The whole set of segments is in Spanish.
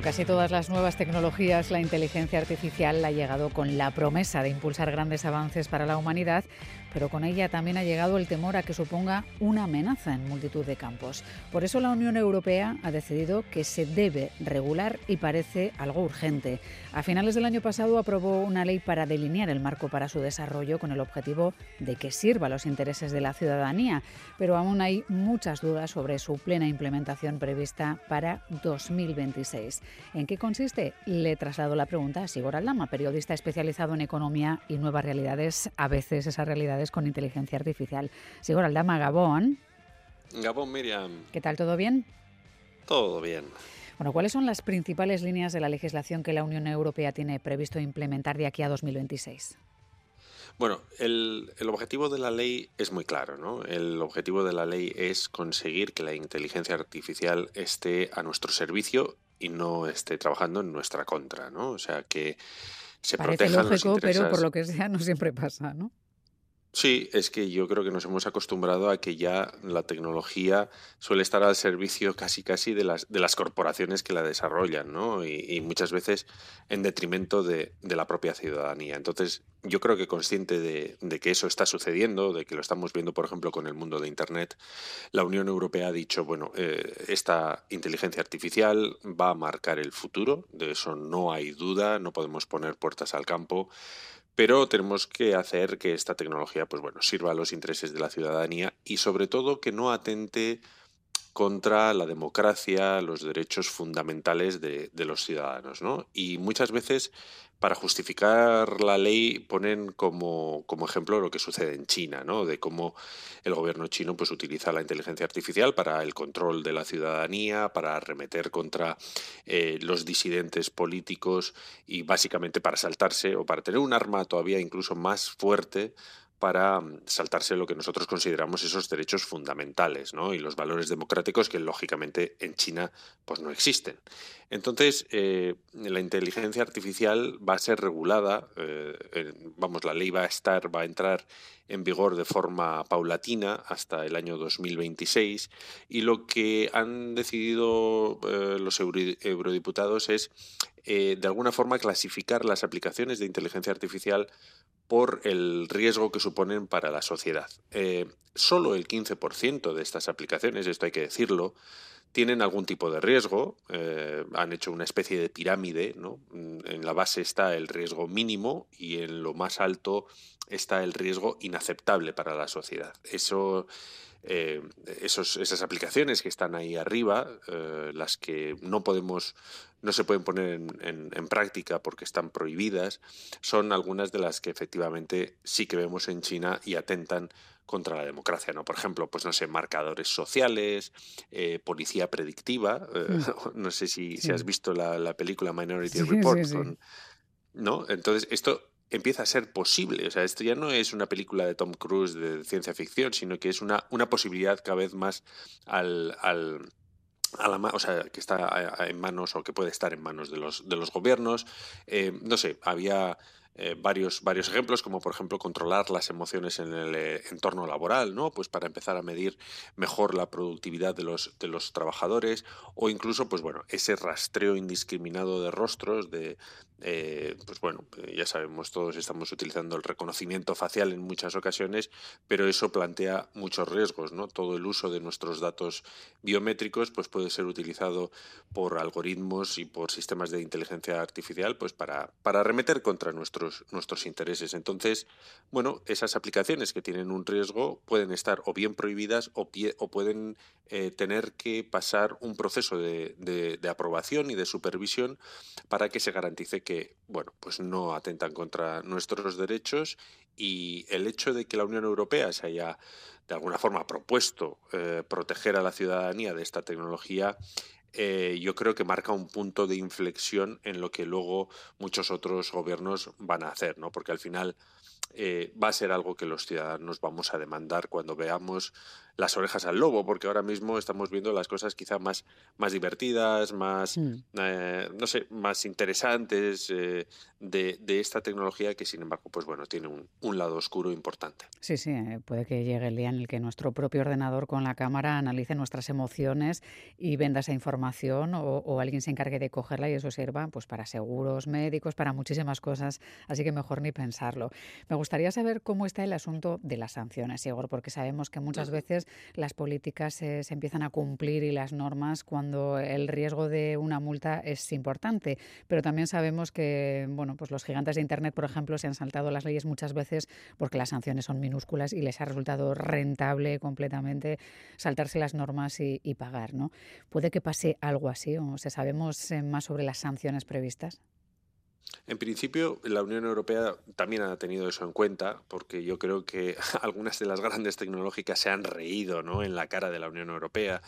Como casi todas las nuevas tecnologías, la inteligencia artificial ha llegado con la promesa de impulsar grandes avances para la humanidad, pero con ella también ha llegado el temor a que suponga una amenaza en multitud de campos. Por eso la Unión Europea ha decidido que se debe regular y parece algo urgente. A finales del año pasado aprobó una ley para delinear el marco para su desarrollo con el objetivo de que sirva a los intereses de la ciudadanía, pero aún hay muchas dudas sobre su plena implementación prevista para 2026. ¿En qué consiste? Le traslado la pregunta a Sigor Aldama, periodista especializado en economía y nuevas realidades, a veces esas realidades con inteligencia artificial. Sigor Aldama, Gabón. Gabón, Miriam. ¿Qué tal? ¿Todo bien? Todo bien. Bueno, ¿cuáles son las principales líneas de la legislación que la Unión Europea tiene previsto implementar de aquí a 2026? Bueno, el, el, objetivo de la ley es muy claro, ¿no? El objetivo de la ley es conseguir que la inteligencia artificial esté a nuestro servicio y no esté trabajando en nuestra contra, ¿no? O sea, que se Parece protejan lógico, los intereses... pero por lo que sea no siempre pasa, ¿no? Sí, es que yo creo que nos hemos acostumbrado a que ya la tecnología suele estar al servicio casi casi de las, de las corporaciones que la desarrollan, ¿no? Y, y muchas veces en detrimento de, de, la propia ciudadanía. Entonces, yo creo que consciente de, que eso está sucediendo, de que lo estamos viendo, por ejemplo, con el mundo de Internet, la Unión Europea ha dicho, bueno, eh, esta inteligencia artificial va a marcar el futuro, de eso no hay duda, no podemos poner puertas al campo pero tenemos que hacer que esta tecnología pues bueno, sirva a los intereses de la ciudadanía y sobre todo que no atente contra la democracia, los derechos fundamentales de, de los ciudadanos. ¿no? Y muchas veces para justificar la ley ponen como, como, ejemplo lo que sucede en China, ¿no? de cómo el gobierno chino pues, utiliza la inteligencia artificial para el control de la ciudadanía, para arremeter contra eh, los disidentes políticos y básicamente para saltarse o para tener un arma todavía incluso más fuerte para saltarse lo que nosotros consideramos esos derechos fundamentales ¿no? y los valores democráticos que lógicamente en China pues no existen. Entonces, eh, la inteligencia artificial va a ser regulada, eh, vamos, la ley va a estar, va a entrar en vigor de forma paulatina hasta el año 2026 y lo que han decidido eh, los eurodiputados es de alguna forma clasificar las aplicaciones de inteligencia artificial por el riesgo que suponen para la sociedad. Eh, solo el 15% de estas aplicaciones, esto hay que decirlo, tienen algún tipo de riesgo, eh, han hecho una especie de pirámide, ¿no? En la base está el riesgo mínimo y en lo más alto está el riesgo inaceptable para la sociedad. Eh, esos, esas aplicaciones que están ahí arriba, las que no podemos, no se pueden poner en, en, en, práctica porque están prohibidas, son algunas de las que efectivamente sí que vemos en China y atentan contra la democracia, ¿no? Por ejemplo, pues no sé, marcadores sociales, eh, policía predictiva. Mm. no sé si, sí. si, has visto la, la película Minority sí, Report. Con, ¿No? Entonces, esto empieza a ser posible. O sea, esto ya no es una película de Tom Cruise de ciencia ficción, sino que es una, una posibilidad cada vez más al, al a la, o sea, que está en manos o que puede estar en manos de los, de los gobiernos. Eh, no sé, había eh, varios, varios ejemplos, como por ejemplo controlar las emociones en el eh, entorno laboral, ¿no? Pues para empezar a medir mejor la productividad de los, de los trabajadores, o incluso, pues bueno, ese rastreo indiscriminado de rostros, de eh, pues bueno, ya sabemos, todos estamos utilizando el reconocimiento facial en muchas ocasiones, pero eso plantea muchos riesgos, ¿no? Todo el uso de nuestros datos biométricos, pues puede ser utilizado por algoritmos y por sistemas de inteligencia artificial, pues para, para arremeter contra nuestros nuestros, intereses. Entonces, bueno, esas aplicaciones que tienen un riesgo pueden estar o bien prohibidas o, pueden eh, tener que pasar un proceso de, de, aprobación y de supervisión para que se garantice que, bueno, pues no atentan contra nuestros derechos y el hecho de que la Unión Europea se haya de alguna forma propuesto eh, proteger a la ciudadanía de esta tecnología eh, yo creo que marca un punto de inflexión en lo que luego muchos otros gobiernos van a hacer, ¿no? Porque al final eh, va a ser algo que los ciudadanos vamos a demandar cuando veamos las orejas al lobo, porque ahora mismo estamos viendo las cosas quizá más, más divertidas, más, mm. eh, no sé, más interesantes eh, de, de, esta tecnología que, sin embargo, pues bueno, tiene un, un, lado oscuro importante. Sí, sí, eh, puede que llegue el día en el que nuestro propio ordenador con la cámara analice nuestras emociones y venda esa información o, o alguien se encargue de cogerla y eso sirva pues para seguros médicos, para muchísimas cosas, así que mejor ni pensarlo. Me gustaría saber cómo está el asunto de las sanciones, Igor, porque sabemos que muchas veces las políticas se, empiezan a cumplir y las normas cuando el riesgo de una multa es importante. Pero también sabemos que bueno, pues los gigantes de Internet, por ejemplo, se han saltado las leyes muchas veces porque las sanciones son minúsculas y les ha resultado rentable completamente saltarse las normas y, y pagar. ¿no? ¿Puede que pase algo así? ¿O se sabemos eh, más sobre las sanciones previstas? En principio, la Unión Europea también ha tenido eso en cuenta, porque yo creo que algunas de las grandes tecnológicas se han reído ¿no? en la cara de la Unión Europea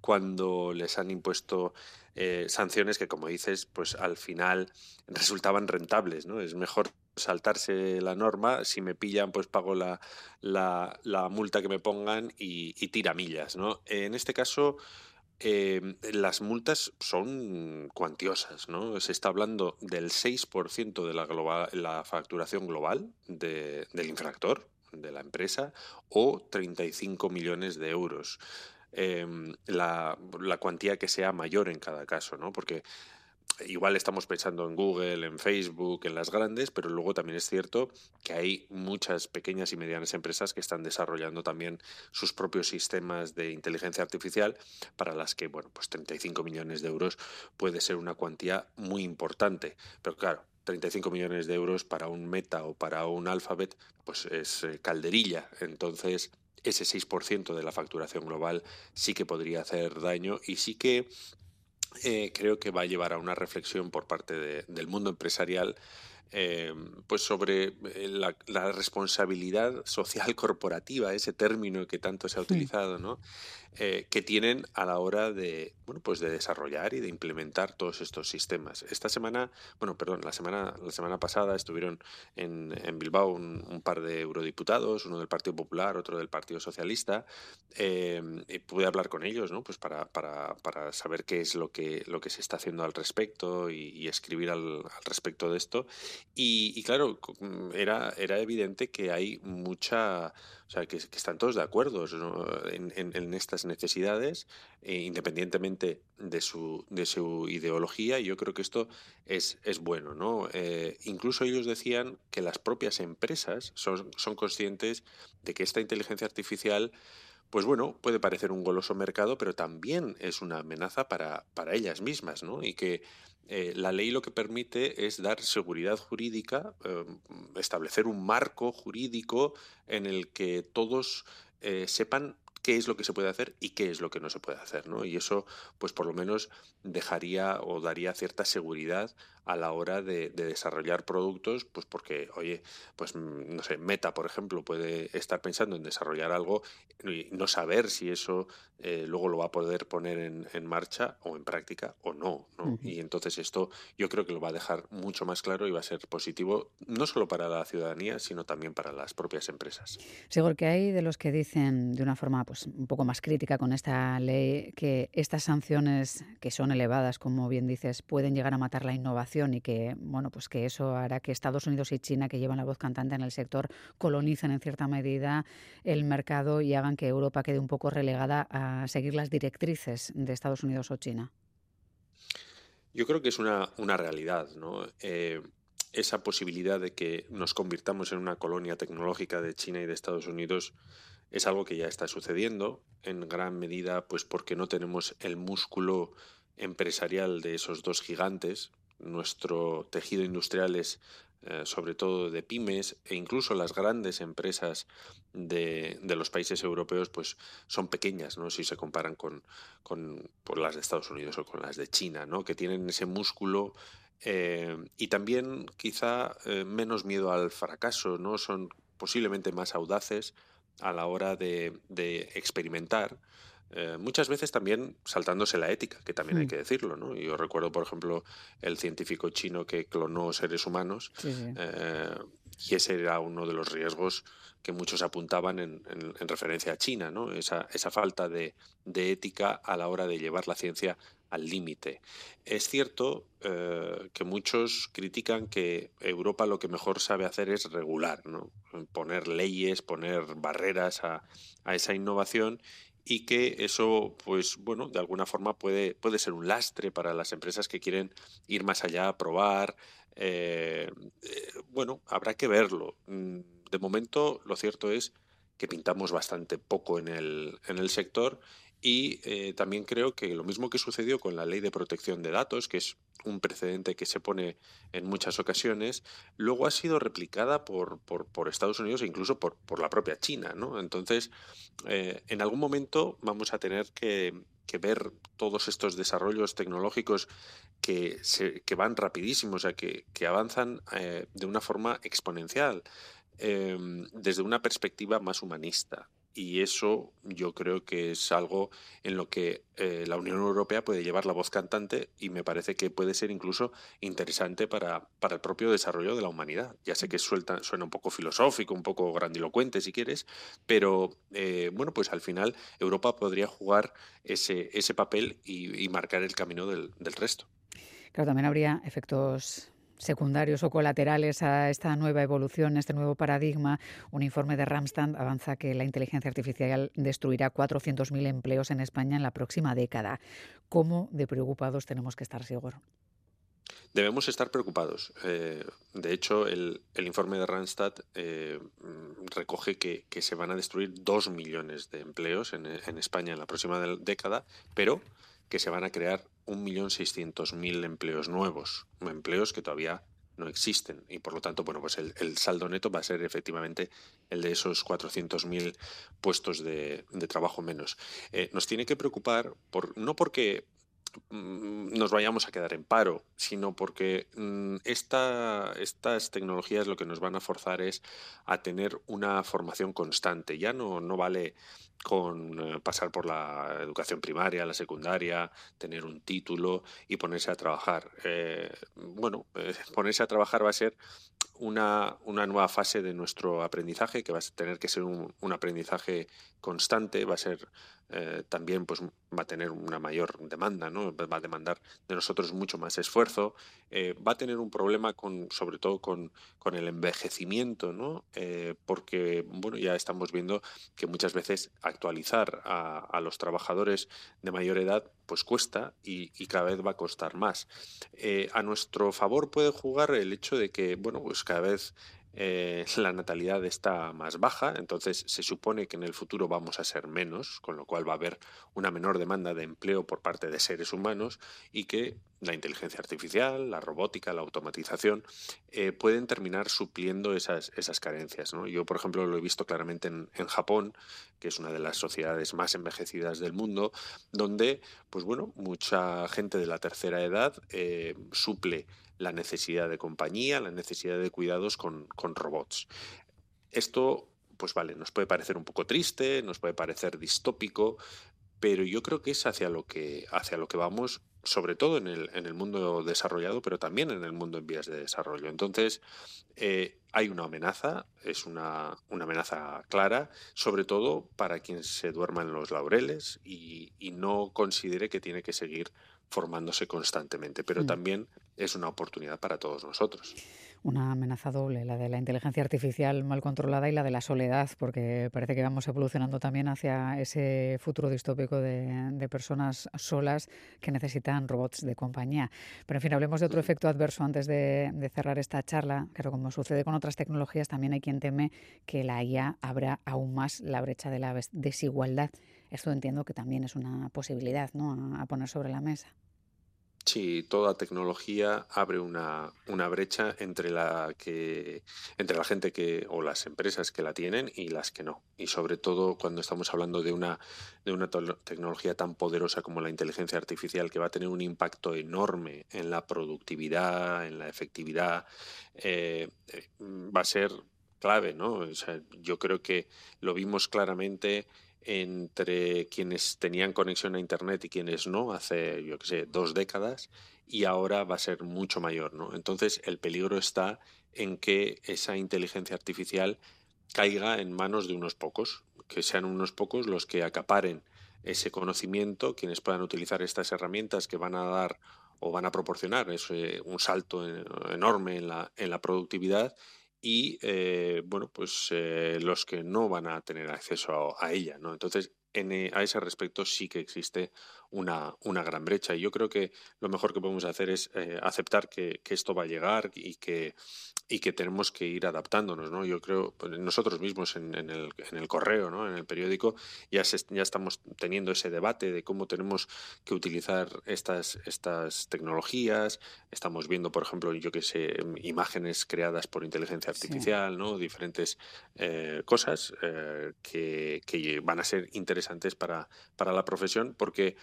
cuando les han impuesto eh, sanciones que, como dices, pues al final resultaban rentables. ¿no? Es mejor saltarse la norma, si me pillan, pues pago la, la, multa que me pongan y, y tira millas. ¿no? En este caso, eh, las multas son cuantiosas, ¿no? Se está hablando del 6% de la, global, la facturación global de, del infractor, de la empresa, o 35 millones de euros. Eh, la, la, cuantía que sea mayor en cada caso, ¿no? Porque igual estamos pensando en Google, en Facebook, en las grandes, pero luego también es cierto que hay muchas pequeñas y medianas empresas que están desarrollando también sus propios sistemas de inteligencia artificial para las que, bueno, pues 35 millones de euros puede ser una cuantía muy importante. Pero claro, 35 millones de euros para un Meta o para un Alphabet, pues es eh, calderilla. Entonces, ese 6% de la facturación global sí que podría hacer daño y sí que eh, creo que va a llevar a una reflexión por parte de, del mundo empresarial eh, pues sobre eh, la, la, responsabilidad social corporativa, ese término que tanto se ha utilizado, ¿no? Eh, que tienen a la hora de, bueno, pues de desarrollar y de implementar todos estos sistemas. Esta semana, bueno, perdón, la semana, la semana pasada estuvieron en, en Bilbao un, par de eurodiputados, uno del Partido Popular, otro del Partido Socialista, eh, y pude hablar con ellos, ¿no? Pues para, para, para, saber qué es lo que, lo que se está haciendo al respecto y, y escribir al, al, respecto de esto. Y, claro, era, era evidente que hay mucha, o sea, que, están todos de acuerdo en estas necesidades, eh, independientemente de su, de su ideología, y yo creo que esto es, es bueno. ¿no? Eh, incluso ellos decían que las propias empresas son, son conscientes de que esta inteligencia artificial pues bueno, puede parecer un goloso mercado, pero también es una amenaza para, para ellas mismas, ¿no? Y que eh, la ley lo que permite es dar seguridad jurídica, eh, establecer un marco jurídico en el que todos eh, sepan qué es lo que se puede hacer y qué es lo que no se puede hacer, ¿no? Y eso, pues por lo menos dejaría o daría cierta seguridad a la hora de, de, desarrollar productos, pues porque, oye, pues mm, no sé, Meta, por ejemplo, puede estar pensando en desarrollar algo y no saber si eso eh, luego lo va a poder poner en, en, marcha o en práctica o no, ¿no? Uh -huh. Y entonces esto yo creo que lo va a dejar mucho más claro y va a ser positivo no solo para la ciudadanía, sino también para las propias empresas. Seguro que hay de los que dicen de una forma pues un poco más crítica con esta ley que estas sanciones que son elevadas, como bien dices, pueden llegar a matar la innovación y que bueno pues que eso hará que Estados Unidos y China que llevan la voz cantante en el sector colonicen en cierta medida el mercado y hagan que Europa quede un poco relegada a seguir las directrices de Estados Unidos o China. Yo creo que es una, realidad. Eh, esa posibilidad de que nos convirtamos en una colonia tecnológica de China y de Estados Unidos es algo que ya está sucediendo en gran medida pues porque no tenemos el músculo empresarial de esos dos gigantes nuestro tejido industrial es eh, sobre todo de pymes e incluso las grandes empresas de, de, los países europeos pues son pequeñas ¿no? si se comparan con, con, las de Estados Unidos o con las de China ¿no? que tienen ese músculo eh, y también quizá eh, menos miedo al fracaso no son posiblemente más audaces a la hora de, de experimentar eh, muchas veces también saltándose la ética, que también hay mm. que decirlo. ¿no? Yo recuerdo, por ejemplo, el científico chino que clonó seres humanos, eh, y ese era uno de los riesgos que muchos apuntaban en, referencia a China, ¿no? esa, esa falta de, ética a la hora de llevar la ciencia al límite. Es cierto eh, que muchos critican que Europa lo que mejor sabe hacer es regular, ¿no? poner leyes, poner barreras a, a esa innovación y que eso, pues bueno, de alguna forma puede, puede ser un lastre para las empresas que quieren ir más allá, probar. Eh, eh, bueno, habrá que verlo. Mm, de momento, lo cierto es que pintamos bastante poco en el, en el sector y eh, también creo que lo mismo que sucedió con la ley de protección de datos, que es un precedente que se pone en muchas ocasiones, luego ha sido replicada por, por, Estados Unidos e incluso por, por, la propia China. ¿no? Entonces, eh, en algún momento vamos a tener que, ver todos estos desarrollos tecnológicos que, se, que van rapidísimos, o sea, que, que avanzan eh, de una forma exponencial. Em, desde una perspectiva más humanista. Y eso yo creo que es algo en lo que eh, la Unión Europea puede llevar la voz cantante y me parece que puede ser incluso interesante para, para el propio desarrollo de la humanidad. Ya sé que suena un poco filosófico, un poco grandilocuente si quieres, pero eh, bueno, pues al final Europa podría jugar ese, ese papel y, marcar el camino del, del resto. Claro, también habría efectos secundarios o colaterales a esta nueva evolución, este nuevo paradigma, un informe de Ramstand avanza que la inteligencia artificial destruirá 400.000 empleos en España en la próxima década. ¿Cómo de preocupados tenemos que estar, Sigor? Debemos estar preocupados. Eh, de hecho, el, informe de Randstad eh, recoge que, se van a destruir dos millones de empleos en España en la próxima década, pero que se van a crear 1.600.000 empleos nuevos, empleos que todavía no existen. Y por lo tanto bueno pues el, saldo neto va a ser efectivamente el de esos 400.000 puestos de, trabajo menos. Eh, nos tiene que preocupar por no porque nos vayamos a quedar en paro, sino porque mm, esta, estas tecnologías lo que nos van a forzar es a tener una formación constante. Ya no, no vale con eh, pasar por la educación primaria, la secundaria, tener un título y ponerse a trabajar. Eh, bueno, eh, ponerse a trabajar va a ser una, una, nueva fase de nuestro aprendizaje, que va a tener que ser un, un aprendizaje constante, va a ser también, pues va a tener una mayor demanda, ¿no? va a demandar de nosotros mucho más esfuerzo, va a tener un problema con, sobre todo con, con el envejecimiento, ¿no? porque bueno, ya estamos viendo que muchas veces actualizar a, los trabajadores de mayor edad pues cuesta y, cada vez va a costar más. Eh, a nuestro favor puede jugar el hecho de que, bueno, pues cada vez eh, la natalidad está más baja, entonces se supone que en el futuro vamos a ser menos, con lo cual va a haber una menor demanda de empleo por parte de seres humanos y que la inteligencia artificial, la robótica, la automatización eh, pueden terminar supliendo esas, esas carencias. Yo, por ejemplo, lo he visto claramente en, Japón, que es una de las sociedades más envejecidas del mundo, donde, pues bueno, mucha gente de la tercera edad eh, suple la necesidad de compañía, la necesidad de cuidados con, robots. Esto, pues vale, nos puede parecer un poco triste, nos puede parecer distópico, pero yo creo que es hacia lo que, hacia lo que vamos, sobre todo en el, en el mundo desarrollado, pero también en el mundo en vías de desarrollo. Entonces, eh, hay una amenaza, es una, una, amenaza clara, sobre todo para quien se duerma en los laureles y, y no considere que tiene que seguir formándose constantemente, pero mm. también es una oportunidad para todos nosotros. Una amenaza doble, la de la inteligencia artificial mal controlada y la de la soledad, porque parece que vamos evolucionando también hacia ese futuro distópico de, personas solas que necesitan robots de compañía. Pero en fin, hablemos de otro efecto adverso antes de, de cerrar esta charla. Claro, como sucede con otras tecnologías, también hay quien teme que la IA abra aún más la brecha de la desigualdad esto entiendo que también es una posibilidad ¿no? a poner sobre la mesa. Sí, toda tecnología abre una, una, brecha entre la que entre la gente que o las empresas que la tienen y las que no. Y sobre todo cuando estamos hablando de una de una tecnología tan poderosa como la inteligencia artificial que va a tener un impacto enorme en la productividad, en la efectividad, eh, eh, va a ser clave, ¿no? yo creo que lo vimos claramente entre quienes tenían conexión a Internet y quienes no, hace, yo que sé, dos décadas, y ahora va a ser mucho mayor. ¿no? Entonces, el peligro está en que esa inteligencia artificial caiga en manos de unos pocos, que sean unos pocos los que acaparen ese conocimiento, quienes puedan utilizar estas herramientas que van a dar o van a proporcionar un salto enorme en la, en la productividad y eh, bueno, pues eh, los que no van a tener acceso a, ella, ¿no? Entonces, eh, a ese respecto sí que existe una, una, gran brecha. Y yo creo que lo mejor que podemos hacer es aceptar que, que, esto va a llegar y que, y que tenemos que ir adaptándonos, ¿no? Yo creo, pues, nosotros mismos en, el, en el, correo, ¿no? En el periódico, ya, ya estamos teniendo ese debate de cómo tenemos que utilizar estas, estas tecnologías. Estamos viendo, por ejemplo, yo que sé, imágenes creadas por inteligencia artificial, ¿no? Diferentes eh, cosas eh, que, que, van a ser interesantes para, para la profesión porque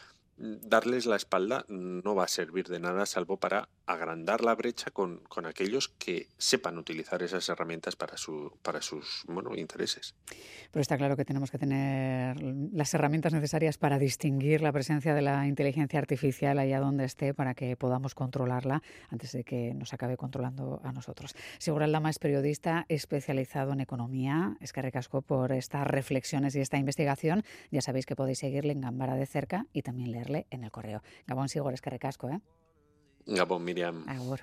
darles la espalda no va a servir de nada salvo para agrandar la brecha con, con, aquellos que sepan utilizar esas herramientas para, su, para sus bueno, intereses. Pero está claro que tenemos que tener las herramientas necesarias para distinguir la presencia de la inteligencia artificial allá donde esté para que podamos controlarla antes de que nos acabe controlando a nosotros. Segura Aldama es periodista especializado en economía. Es que recasco por estas reflexiones y esta investigación. Ya sabéis que podéis seguirle en Gambara de cerca y también leerle en el correo. Gabón Sigor, es que recasco, ¿eh? Gabón Miriam. Agur.